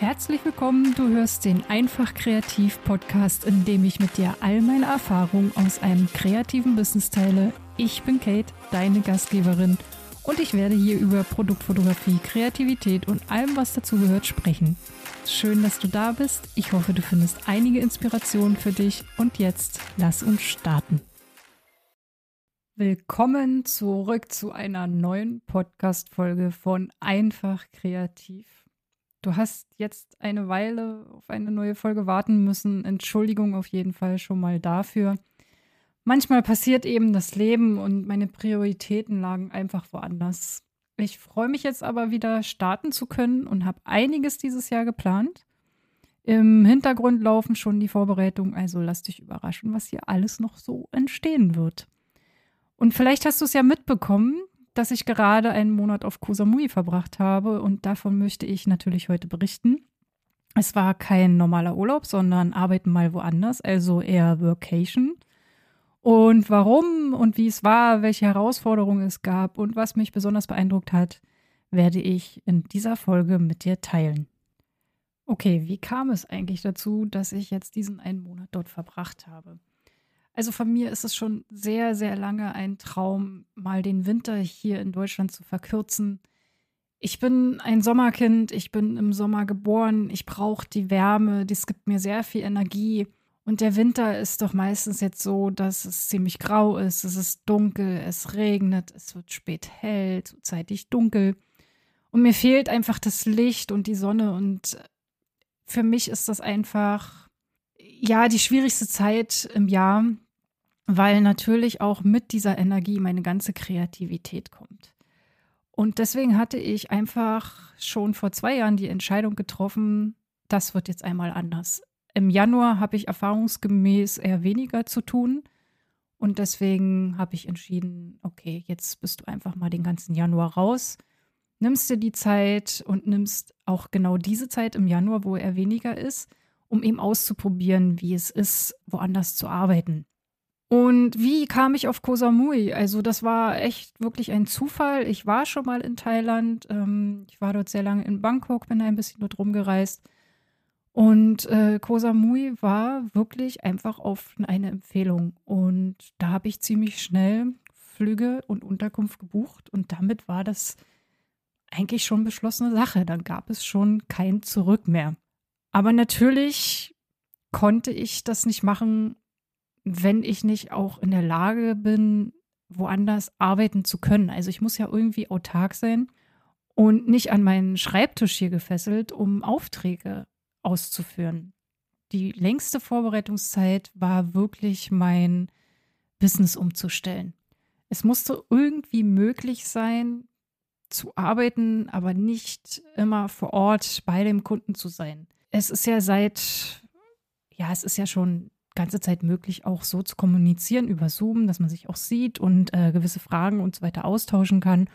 Herzlich willkommen, du hörst den Einfach Kreativ Podcast, in dem ich mit dir all meine Erfahrungen aus einem kreativen Business teile. Ich bin Kate, deine Gastgeberin, und ich werde hier über Produktfotografie, Kreativität und allem, was dazugehört, sprechen. Schön, dass du da bist. Ich hoffe, du findest einige Inspirationen für dich. Und jetzt lass uns starten. Willkommen zurück zu einer neuen Podcast-Folge von Einfach Kreativ. Du hast jetzt eine Weile auf eine neue Folge warten müssen. Entschuldigung auf jeden Fall schon mal dafür. Manchmal passiert eben das Leben und meine Prioritäten lagen einfach woanders. Ich freue mich jetzt aber wieder starten zu können und habe einiges dieses Jahr geplant. Im Hintergrund laufen schon die Vorbereitungen, also lass dich überraschen, was hier alles noch so entstehen wird. Und vielleicht hast du es ja mitbekommen, dass ich gerade einen Monat auf Koh Samui verbracht habe und davon möchte ich natürlich heute berichten. Es war kein normaler Urlaub, sondern arbeiten mal woanders, also eher Workation. Und warum und wie es war, welche Herausforderungen es gab und was mich besonders beeindruckt hat, werde ich in dieser Folge mit dir teilen. Okay, wie kam es eigentlich dazu, dass ich jetzt diesen einen Monat dort verbracht habe? Also von mir ist es schon sehr, sehr lange ein Traum, mal den Winter hier in Deutschland zu verkürzen. Ich bin ein Sommerkind, ich bin im Sommer geboren, ich brauche die Wärme, das gibt mir sehr viel Energie. Und der Winter ist doch meistens jetzt so, dass es ziemlich grau ist, es ist dunkel, es regnet, es wird spät hell, zeitig dunkel. Und mir fehlt einfach das Licht und die Sonne. Und für mich ist das einfach, ja, die schwierigste Zeit im Jahr, weil natürlich auch mit dieser Energie meine ganze Kreativität kommt. Und deswegen hatte ich einfach schon vor zwei Jahren die Entscheidung getroffen, das wird jetzt einmal anders. Im Januar habe ich erfahrungsgemäß eher weniger zu tun. Und deswegen habe ich entschieden, okay, jetzt bist du einfach mal den ganzen Januar raus, nimmst dir die Zeit und nimmst auch genau diese Zeit im Januar, wo er weniger ist, um eben auszuprobieren, wie es ist, woanders zu arbeiten. Und wie kam ich auf Koh Samui? Also das war echt wirklich ein Zufall. Ich war schon mal in Thailand. Ähm, ich war dort sehr lange in Bangkok, bin ein bisschen dort rumgereist. Und äh, Koh Samui war wirklich einfach auf eine Empfehlung. Und da habe ich ziemlich schnell Flüge und Unterkunft gebucht. Und damit war das eigentlich schon beschlossene Sache. Dann gab es schon kein Zurück mehr. Aber natürlich konnte ich das nicht machen, wenn ich nicht auch in der Lage bin, woanders arbeiten zu können. Also ich muss ja irgendwie autark sein und nicht an meinen Schreibtisch hier gefesselt, um Aufträge auszuführen. Die längste Vorbereitungszeit war wirklich mein Business umzustellen. Es musste irgendwie möglich sein, zu arbeiten, aber nicht immer vor Ort bei dem Kunden zu sein. Es ist ja seit, ja, es ist ja schon ganze Zeit möglich, auch so zu kommunizieren über Zoom, dass man sich auch sieht und äh, gewisse Fragen und so weiter austauschen kann.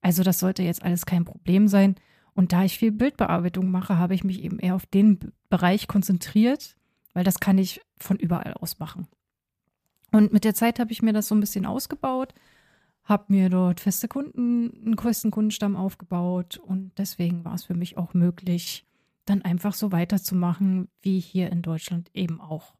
Also das sollte jetzt alles kein Problem sein. Und da ich viel Bildbearbeitung mache, habe ich mich eben eher auf den Bereich konzentriert, weil das kann ich von überall aus machen. Und mit der Zeit habe ich mir das so ein bisschen ausgebaut, habe mir dort feste Kunden, einen größten Kundenstamm aufgebaut und deswegen war es für mich auch möglich, dann einfach so weiterzumachen wie hier in Deutschland eben auch.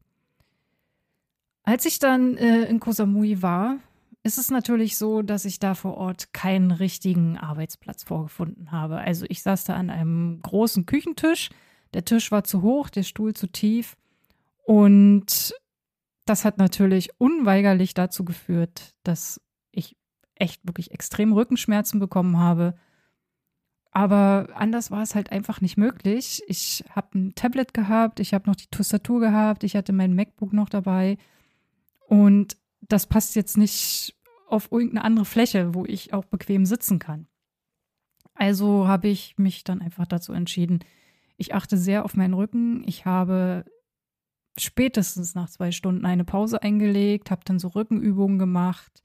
Als ich dann äh, in Koh Samui war, ist es natürlich so, dass ich da vor Ort keinen richtigen Arbeitsplatz vorgefunden habe. Also ich saß da an einem großen Küchentisch. Der Tisch war zu hoch, der Stuhl zu tief. Und das hat natürlich unweigerlich dazu geführt, dass ich echt wirklich extrem Rückenschmerzen bekommen habe. Aber anders war es halt einfach nicht möglich. Ich habe ein Tablet gehabt, ich habe noch die Tastatur gehabt, ich hatte mein MacBook noch dabei. Und das passt jetzt nicht auf irgendeine andere Fläche, wo ich auch bequem sitzen kann. Also habe ich mich dann einfach dazu entschieden, ich achte sehr auf meinen Rücken. Ich habe spätestens nach zwei Stunden eine Pause eingelegt, habe dann so Rückenübungen gemacht,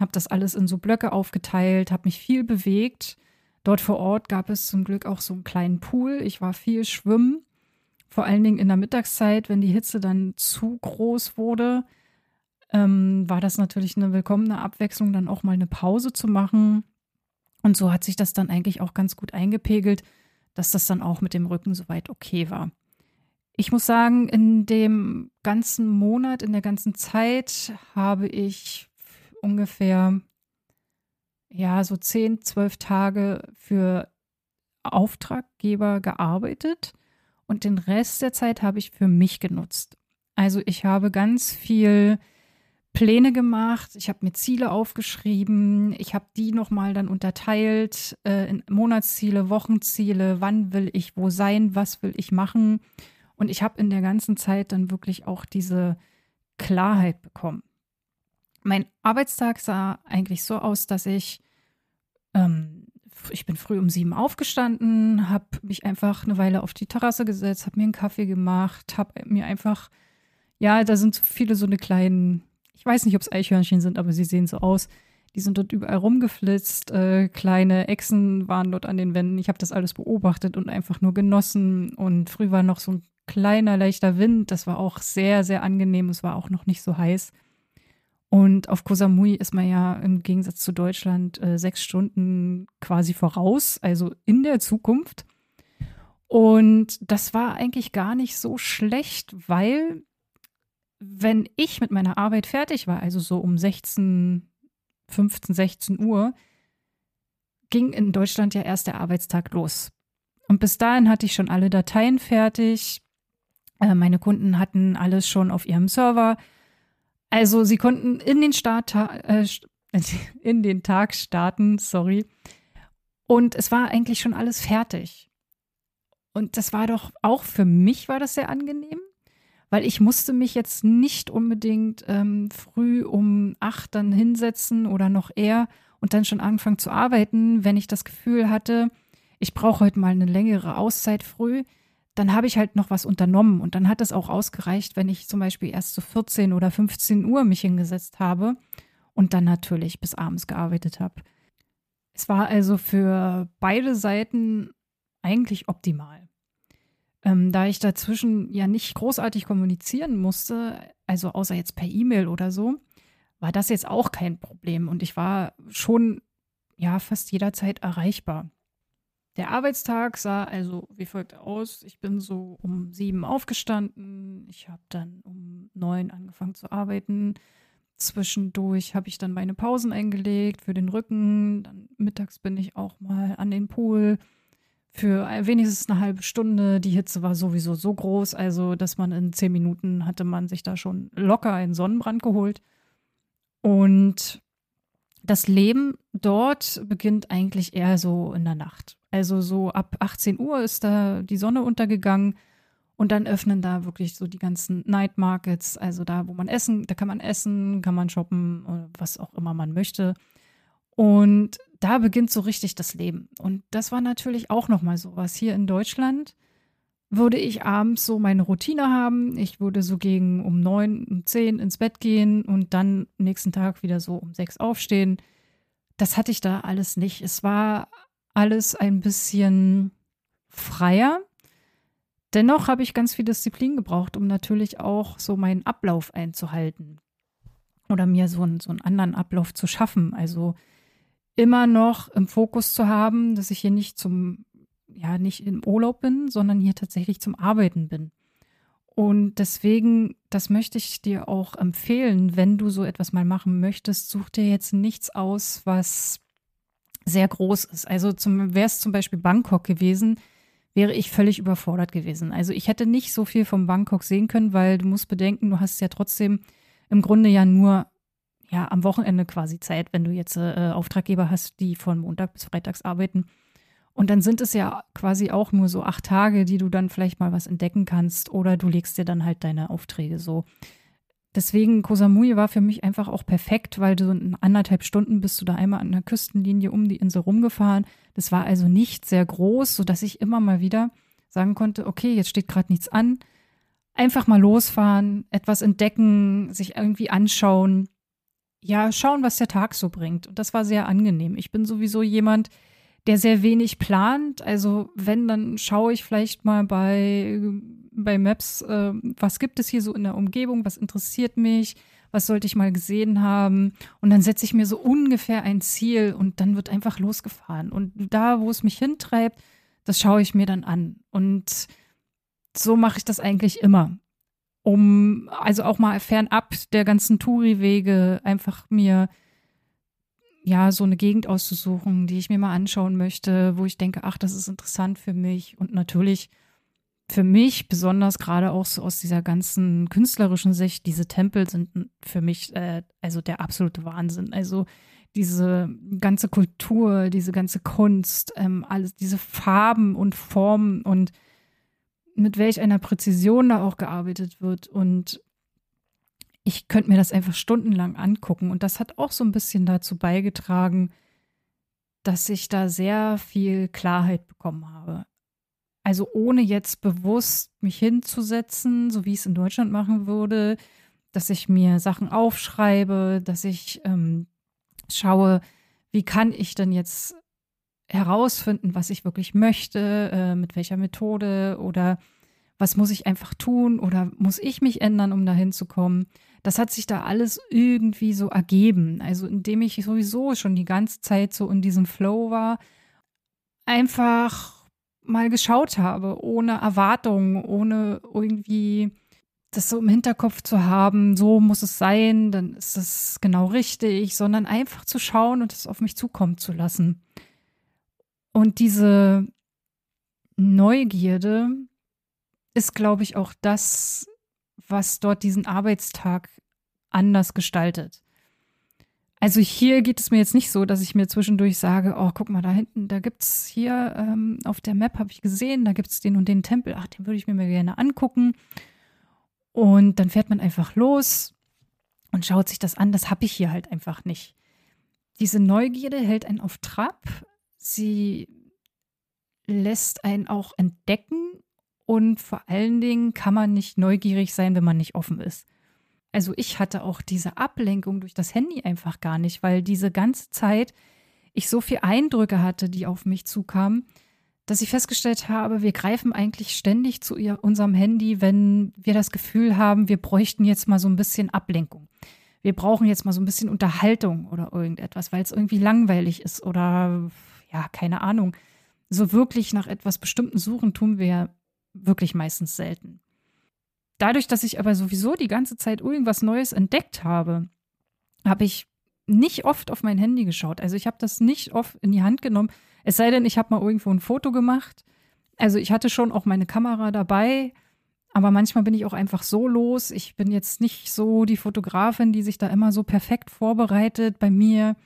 habe das alles in so Blöcke aufgeteilt, habe mich viel bewegt. Dort vor Ort gab es zum Glück auch so einen kleinen Pool. Ich war viel schwimmen, vor allen Dingen in der Mittagszeit, wenn die Hitze dann zu groß wurde ähm, war das natürlich eine willkommene Abwechslung, dann auch mal eine Pause zu machen. Und so hat sich das dann eigentlich auch ganz gut eingepegelt, dass das dann auch mit dem Rücken soweit okay war. Ich muss sagen, in dem ganzen Monat, in der ganzen Zeit habe ich ungefähr ja so 10, 12 Tage für Auftraggeber gearbeitet und den Rest der Zeit habe ich für mich genutzt. Also ich habe ganz viel Pläne gemacht, ich habe mir Ziele aufgeschrieben, ich habe die nochmal dann unterteilt äh, in Monatsziele, Wochenziele, wann will ich wo sein, was will ich machen. Und ich habe in der ganzen Zeit dann wirklich auch diese Klarheit bekommen. Mein Arbeitstag sah eigentlich so aus, dass ich, ähm, ich bin früh um sieben aufgestanden, habe mich einfach eine Weile auf die Terrasse gesetzt, habe mir einen Kaffee gemacht, habe mir einfach, ja, da sind so viele so eine kleinen ich weiß nicht, ob es Eichhörnchen sind, aber sie sehen so aus. Die sind dort überall rumgeflitzt. Äh, kleine Echsen waren dort an den Wänden. Ich habe das alles beobachtet und einfach nur genossen. Und früh war noch so ein kleiner, leichter Wind. Das war auch sehr, sehr angenehm. Es war auch noch nicht so heiß. Und auf Koh Samui ist man ja im Gegensatz zu Deutschland äh, sechs Stunden quasi voraus, also in der Zukunft. Und das war eigentlich gar nicht so schlecht, weil wenn ich mit meiner Arbeit fertig war, also so um 16, 15, 16 Uhr, ging in Deutschland ja erst der Arbeitstag los. Und bis dahin hatte ich schon alle Dateien fertig. Äh, meine Kunden hatten alles schon auf ihrem Server. Also sie konnten in den Start, äh, in den Tag starten, sorry. Und es war eigentlich schon alles fertig. Und das war doch auch für mich war das sehr angenehm, weil ich musste mich jetzt nicht unbedingt ähm, früh um acht dann hinsetzen oder noch eher und dann schon anfangen zu arbeiten, wenn ich das Gefühl hatte, ich brauche heute mal eine längere Auszeit früh, dann habe ich halt noch was unternommen und dann hat es auch ausgereicht, wenn ich zum Beispiel erst zu so 14 oder 15 Uhr mich hingesetzt habe und dann natürlich bis abends gearbeitet habe. Es war also für beide Seiten eigentlich optimal. Ähm, da ich dazwischen ja nicht großartig kommunizieren musste, also außer jetzt per E-Mail oder so, war das jetzt auch kein Problem und ich war schon ja fast jederzeit erreichbar. Der Arbeitstag sah also wie folgt aus. Ich bin so um sieben aufgestanden. Ich habe dann um neun angefangen zu arbeiten. Zwischendurch habe ich dann meine Pausen eingelegt für den Rücken. Dann mittags bin ich auch mal an den Pool für wenigstens eine halbe Stunde. Die Hitze war sowieso so groß, also dass man in zehn Minuten hatte man sich da schon locker einen Sonnenbrand geholt. Und das Leben dort beginnt eigentlich eher so in der Nacht. Also so ab 18 Uhr ist da die Sonne untergegangen und dann öffnen da wirklich so die ganzen Night Markets, also da, wo man essen, da kann man essen, kann man shoppen, was auch immer man möchte. Und da beginnt so richtig das Leben. Und das war natürlich auch nochmal sowas. Hier in Deutschland würde ich abends so meine Routine haben. Ich würde so gegen um neun, um zehn ins Bett gehen und dann nächsten Tag wieder so um sechs aufstehen. Das hatte ich da alles nicht. Es war alles ein bisschen freier. Dennoch habe ich ganz viel Disziplin gebraucht, um natürlich auch so meinen Ablauf einzuhalten. Oder mir so einen, so einen anderen Ablauf zu schaffen. Also immer noch im Fokus zu haben, dass ich hier nicht zum, ja, nicht im Urlaub bin, sondern hier tatsächlich zum Arbeiten bin. Und deswegen, das möchte ich dir auch empfehlen, wenn du so etwas mal machen möchtest, such dir jetzt nichts aus, was sehr groß ist. Also wäre es zum Beispiel Bangkok gewesen, wäre ich völlig überfordert gewesen. Also ich hätte nicht so viel vom Bangkok sehen können, weil du musst bedenken, du hast ja trotzdem im Grunde ja nur ja, am Wochenende quasi Zeit, wenn du jetzt äh, Auftraggeber hast, die von Montag bis Freitags arbeiten. Und dann sind es ja quasi auch nur so acht Tage, die du dann vielleicht mal was entdecken kannst oder du legst dir dann halt deine Aufträge so. Deswegen Kosamui war für mich einfach auch perfekt, weil du in anderthalb Stunden bist du da einmal an der Küstenlinie um die Insel rumgefahren. Das war also nicht sehr groß, sodass ich immer mal wieder sagen konnte, okay, jetzt steht gerade nichts an. Einfach mal losfahren, etwas entdecken, sich irgendwie anschauen ja, schauen, was der Tag so bringt. Und das war sehr angenehm. Ich bin sowieso jemand, der sehr wenig plant. Also wenn, dann schaue ich vielleicht mal bei, bei Maps, äh, was gibt es hier so in der Umgebung, was interessiert mich, was sollte ich mal gesehen haben. Und dann setze ich mir so ungefähr ein Ziel und dann wird einfach losgefahren. Und da, wo es mich hintreibt, das schaue ich mir dann an. Und so mache ich das eigentlich immer. Um also auch mal fernab der ganzen Touri-Wege einfach mir ja so eine Gegend auszusuchen, die ich mir mal anschauen möchte, wo ich denke, ach, das ist interessant für mich. Und natürlich für mich, besonders gerade auch so aus dieser ganzen künstlerischen Sicht, diese Tempel sind für mich äh, also der absolute Wahnsinn. Also diese ganze Kultur, diese ganze Kunst, ähm, alles, diese Farben und Formen und mit welch einer Präzision da auch gearbeitet wird. Und ich könnte mir das einfach stundenlang angucken. Und das hat auch so ein bisschen dazu beigetragen, dass ich da sehr viel Klarheit bekommen habe. Also ohne jetzt bewusst mich hinzusetzen, so wie ich es in Deutschland machen würde, dass ich mir Sachen aufschreibe, dass ich ähm, schaue, wie kann ich denn jetzt herausfinden, was ich wirklich möchte, äh, mit welcher Methode oder was muss ich einfach tun oder muss ich mich ändern, um dahin zu kommen. Das hat sich da alles irgendwie so ergeben. Also indem ich sowieso schon die ganze Zeit so in diesem Flow war, einfach mal geschaut habe, ohne Erwartungen, ohne irgendwie das so im Hinterkopf zu haben, so muss es sein, dann ist das genau richtig, sondern einfach zu schauen und es auf mich zukommen zu lassen. Und diese Neugierde ist, glaube ich, auch das, was dort diesen Arbeitstag anders gestaltet. Also hier geht es mir jetzt nicht so, dass ich mir zwischendurch sage, oh, guck mal, da hinten, da gibt es hier ähm, auf der Map, habe ich gesehen, da gibt es den und den Tempel, ach, den würde ich mir mal gerne angucken. Und dann fährt man einfach los und schaut sich das an. Das habe ich hier halt einfach nicht. Diese Neugierde hält einen auf Trab. Sie lässt einen auch entdecken. Und vor allen Dingen kann man nicht neugierig sein, wenn man nicht offen ist. Also ich hatte auch diese Ablenkung durch das Handy einfach gar nicht, weil diese ganze Zeit ich so viele Eindrücke hatte, die auf mich zukamen, dass ich festgestellt habe, wir greifen eigentlich ständig zu ihr, unserem Handy, wenn wir das Gefühl haben, wir bräuchten jetzt mal so ein bisschen Ablenkung. Wir brauchen jetzt mal so ein bisschen Unterhaltung oder irgendetwas, weil es irgendwie langweilig ist oder ja, keine Ahnung. So wirklich nach etwas Bestimmten suchen tun wir wirklich meistens selten. Dadurch, dass ich aber sowieso die ganze Zeit irgendwas Neues entdeckt habe, habe ich nicht oft auf mein Handy geschaut. Also ich habe das nicht oft in die Hand genommen. Es sei denn, ich habe mal irgendwo ein Foto gemacht. Also ich hatte schon auch meine Kamera dabei, aber manchmal bin ich auch einfach so los. Ich bin jetzt nicht so die Fotografin, die sich da immer so perfekt vorbereitet. Bei mir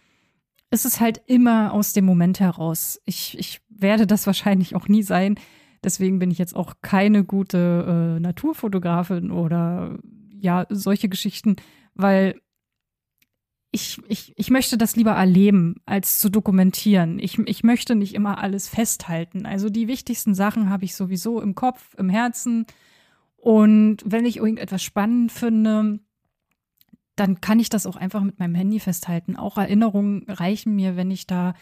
ist es halt immer aus dem Moment heraus. Ich, ich werde das wahrscheinlich auch nie sein. Deswegen bin ich jetzt auch keine gute äh, Naturfotografin oder ja, solche Geschichten, weil ich, ich, ich möchte das lieber erleben, als zu dokumentieren. Ich, ich möchte nicht immer alles festhalten. Also die wichtigsten Sachen habe ich sowieso im Kopf, im Herzen. Und wenn ich irgendetwas spannend finde, dann kann ich das auch einfach mit meinem Handy festhalten. Auch Erinnerungen reichen mir, wenn ich da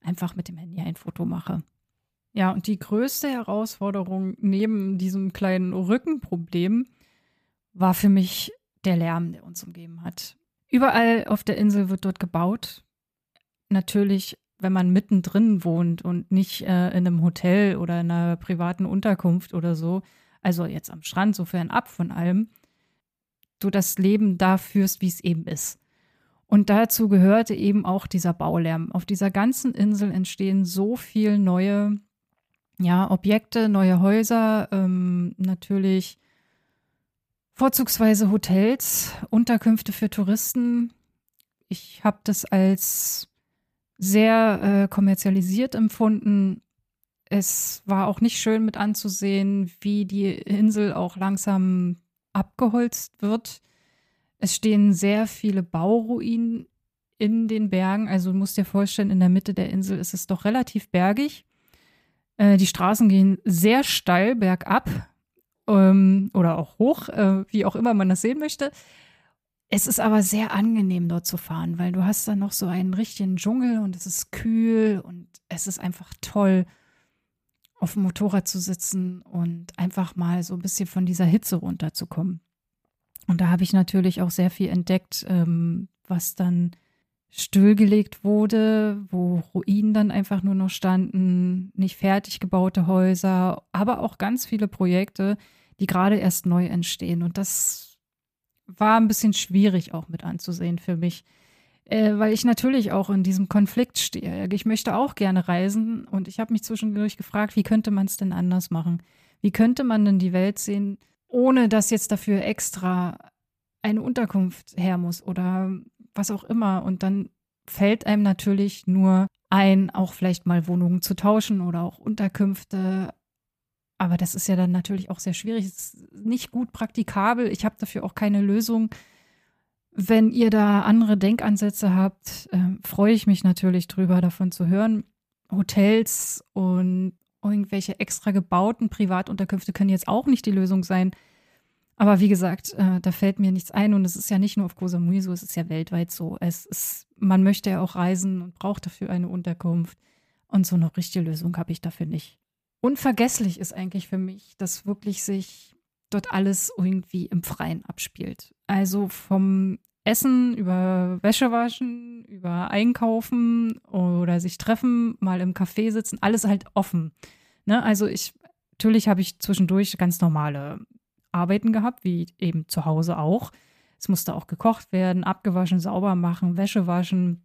einfach mit dem Handy ein Foto mache. Ja, und die größte Herausforderung neben diesem kleinen Rückenproblem war für mich der Lärm, der uns umgeben hat. Überall auf der Insel wird dort gebaut. Natürlich, wenn man mittendrin wohnt und nicht äh, in einem Hotel oder in einer privaten Unterkunft oder so, also jetzt am Strand, so fernab von allem, du das Leben da führst, wie es eben ist. Und dazu gehörte eben auch dieser Baulärm. Auf dieser ganzen Insel entstehen so viele neue ja, Objekte, neue Häuser, ähm, natürlich Vorzugsweise Hotels, Unterkünfte für Touristen. Ich habe das als sehr äh, kommerzialisiert empfunden. Es war auch nicht schön mit anzusehen, wie die Insel auch langsam abgeholzt wird. Es stehen sehr viele Bauruinen in den Bergen. Also du musst dir vorstellen, in der Mitte der Insel ist es doch relativ bergig. Äh, die Straßen gehen sehr steil bergab ähm, oder auch hoch, äh, wie auch immer man das sehen möchte. Es ist aber sehr angenehm dort zu fahren, weil du hast dann noch so einen richtigen Dschungel und es ist kühl und es ist einfach toll, auf dem Motorrad zu sitzen und einfach mal so ein bisschen von dieser Hitze runterzukommen. Und da habe ich natürlich auch sehr viel entdeckt, ähm, was dann stillgelegt wurde, wo Ruinen dann einfach nur noch standen, nicht fertig gebaute Häuser, aber auch ganz viele Projekte, die gerade erst neu entstehen. Und das war ein bisschen schwierig auch mit anzusehen für mich, äh, weil ich natürlich auch in diesem Konflikt stehe. Ich möchte auch gerne reisen und ich habe mich zwischendurch gefragt, wie könnte man es denn anders machen? Wie könnte man denn die Welt sehen, ohne dass jetzt dafür extra eine Unterkunft her muss oder was auch immer. Und dann fällt einem natürlich nur ein, auch vielleicht mal Wohnungen zu tauschen oder auch Unterkünfte. Aber das ist ja dann natürlich auch sehr schwierig. Es ist nicht gut praktikabel. Ich habe dafür auch keine Lösung. Wenn ihr da andere Denkansätze habt, äh, freue ich mich natürlich drüber, davon zu hören. Hotels und irgendwelche extra gebauten Privatunterkünfte können jetzt auch nicht die Lösung sein. Aber wie gesagt, äh, da fällt mir nichts ein und es ist ja nicht nur auf Koh Samui so, es ist ja weltweit so. Es ist, man möchte ja auch reisen und braucht dafür eine Unterkunft. Und so eine richtige Lösung habe ich dafür nicht. Unvergesslich ist eigentlich für mich, dass wirklich sich dort alles irgendwie im Freien abspielt. Also vom Essen über Wäschewaschen, über Einkaufen oder sich treffen, mal im Café sitzen, alles halt offen. Ne? Also ich, natürlich habe ich zwischendurch ganz normale Arbeiten gehabt, wie eben zu Hause auch. Es musste auch gekocht werden, abgewaschen, sauber machen, Wäsche waschen.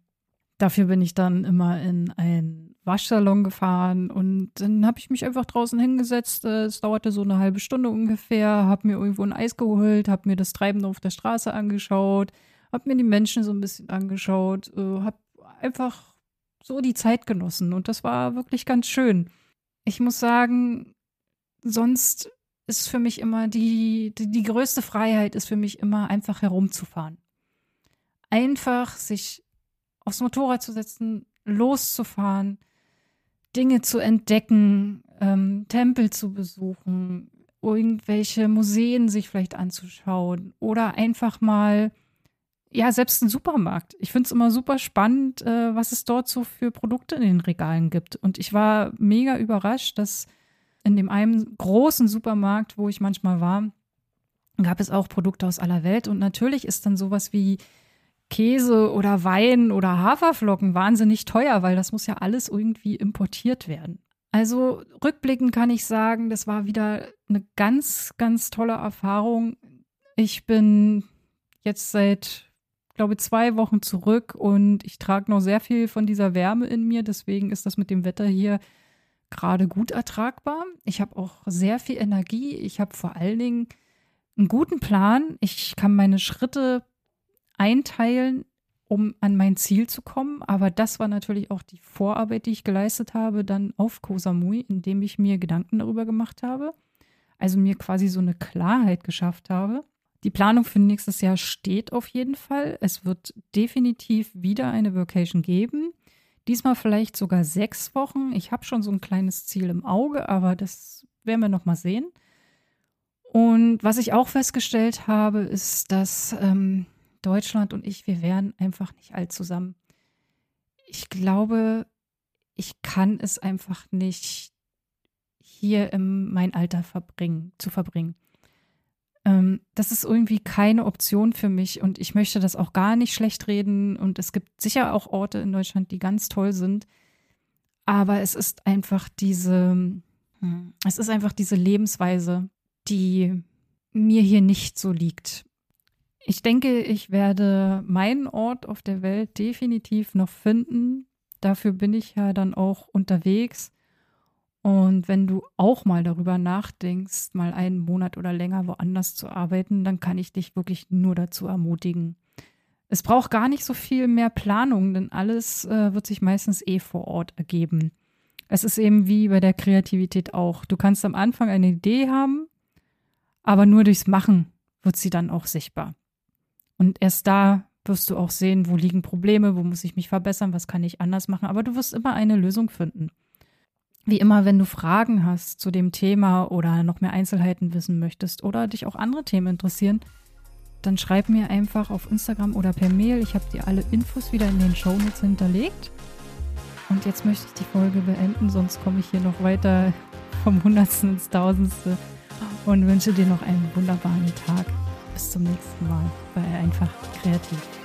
Dafür bin ich dann immer in einen Waschsalon gefahren und dann habe ich mich einfach draußen hingesetzt. Es dauerte so eine halbe Stunde ungefähr, habe mir irgendwo ein Eis geholt, habe mir das Treiben auf der Straße angeschaut, habe mir die Menschen so ein bisschen angeschaut, äh, habe einfach so die Zeit genossen und das war wirklich ganz schön. Ich muss sagen, sonst ist für mich immer die, die, die größte Freiheit ist für mich immer einfach herumzufahren. Einfach sich aufs Motorrad zu setzen, loszufahren, Dinge zu entdecken, ähm, Tempel zu besuchen, irgendwelche Museen sich vielleicht anzuschauen oder einfach mal, ja, selbst ein Supermarkt. Ich finde es immer super spannend, äh, was es dort so für Produkte in den Regalen gibt. Und ich war mega überrascht, dass in dem einen großen Supermarkt, wo ich manchmal war, gab es auch Produkte aus aller Welt. Und natürlich ist dann sowas wie Käse oder Wein oder Haferflocken wahnsinnig teuer, weil das muss ja alles irgendwie importiert werden. Also rückblickend kann ich sagen, das war wieder eine ganz, ganz tolle Erfahrung. Ich bin jetzt seit, glaube zwei Wochen zurück und ich trage noch sehr viel von dieser Wärme in mir. Deswegen ist das mit dem Wetter hier gerade gut ertragbar. Ich habe auch sehr viel Energie. Ich habe vor allen Dingen einen guten Plan. Ich kann meine Schritte einteilen, um an mein Ziel zu kommen. Aber das war natürlich auch die Vorarbeit, die ich geleistet habe, dann auf Koh Samui, indem ich mir Gedanken darüber gemacht habe. Also mir quasi so eine Klarheit geschafft habe. Die Planung für nächstes Jahr steht auf jeden Fall. Es wird definitiv wieder eine Vacation geben. Diesmal vielleicht sogar sechs Wochen. Ich habe schon so ein kleines Ziel im Auge, aber das werden wir noch mal sehen. Und was ich auch festgestellt habe, ist, dass ähm, Deutschland und ich, wir wären einfach nicht alt zusammen. Ich glaube, ich kann es einfach nicht hier in mein Alter verbringen, zu verbringen. Ähm, das ist irgendwie keine Option für mich und ich möchte das auch gar nicht schlecht reden. Und es gibt sicher auch Orte in Deutschland, die ganz toll sind. Aber es ist einfach diese, hm, es ist einfach diese Lebensweise, die mir hier nicht so liegt. Ich denke, ich werde meinen Ort auf der Welt definitiv noch finden. Dafür bin ich ja dann auch unterwegs. Und wenn du auch mal darüber nachdenkst, mal einen Monat oder länger woanders zu arbeiten, dann kann ich dich wirklich nur dazu ermutigen. Es braucht gar nicht so viel mehr Planung, denn alles äh, wird sich meistens eh vor Ort ergeben. Es ist eben wie bei der Kreativität auch. Du kannst am Anfang eine Idee haben, aber nur durchs Machen wird sie dann auch sichtbar. Und erst da wirst du auch sehen, wo liegen Probleme, wo muss ich mich verbessern, was kann ich anders machen, aber du wirst immer eine Lösung finden. Wie immer, wenn du Fragen hast zu dem Thema oder noch mehr Einzelheiten wissen möchtest oder dich auch andere Themen interessieren, dann schreib mir einfach auf Instagram oder per Mail. Ich habe dir alle Infos wieder in den Shownotes hinterlegt. Und jetzt möchte ich die Folge beenden, sonst komme ich hier noch weiter vom Hundertsten ins Tausendste und wünsche dir noch einen wunderbaren Tag. Bis zum nächsten Mal bei Einfach Kreativ.